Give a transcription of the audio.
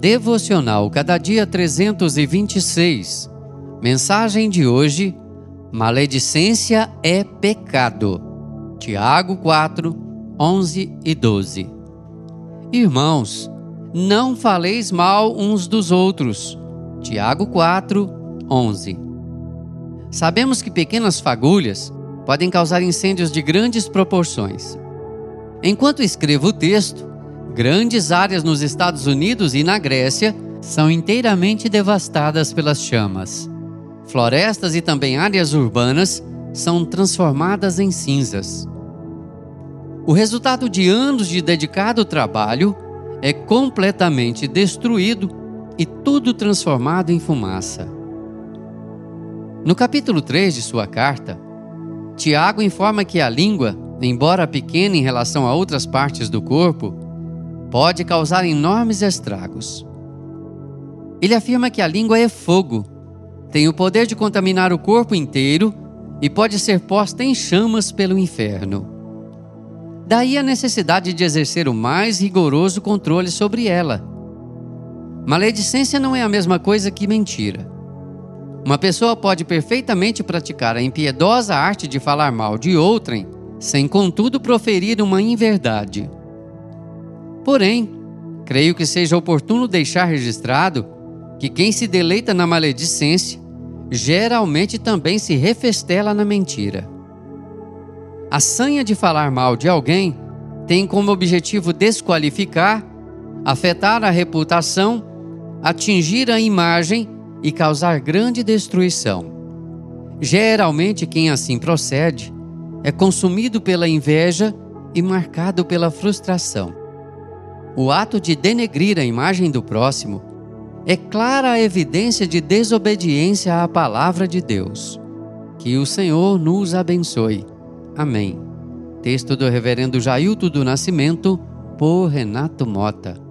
Devocional Cada Dia 326. Mensagem de hoje: Maledicência é pecado. Tiago 4, 11 e 12. Irmãos, não faleis mal uns dos outros. Tiago 4, 11. Sabemos que pequenas fagulhas podem causar incêndios de grandes proporções. Enquanto escrevo o texto, grandes áreas nos Estados Unidos e na Grécia são inteiramente devastadas pelas chamas. Florestas e também áreas urbanas são transformadas em cinzas. O resultado de anos de dedicado trabalho é completamente destruído e tudo transformado em fumaça. No capítulo 3 de sua carta, Tiago informa que a língua, embora pequena em relação a outras partes do corpo, pode causar enormes estragos. Ele afirma que a língua é fogo, tem o poder de contaminar o corpo inteiro e pode ser posta em chamas pelo inferno. Daí a necessidade de exercer o mais rigoroso controle sobre ela. Maledicência não é a mesma coisa que mentira. Uma pessoa pode perfeitamente praticar a impiedosa arte de falar mal de outrem, sem contudo proferir uma inverdade. Porém, creio que seja oportuno deixar registrado que quem se deleita na maledicência geralmente também se refestela na mentira. A sanha de falar mal de alguém tem como objetivo desqualificar, afetar a reputação, atingir a imagem e causar grande destruição. Geralmente, quem assim procede é consumido pela inveja e marcado pela frustração. O ato de denegrir a imagem do próximo é clara evidência de desobediência à palavra de Deus. Que o Senhor nos abençoe. Amém. Texto do Reverendo Jailton do Nascimento, por Renato Mota.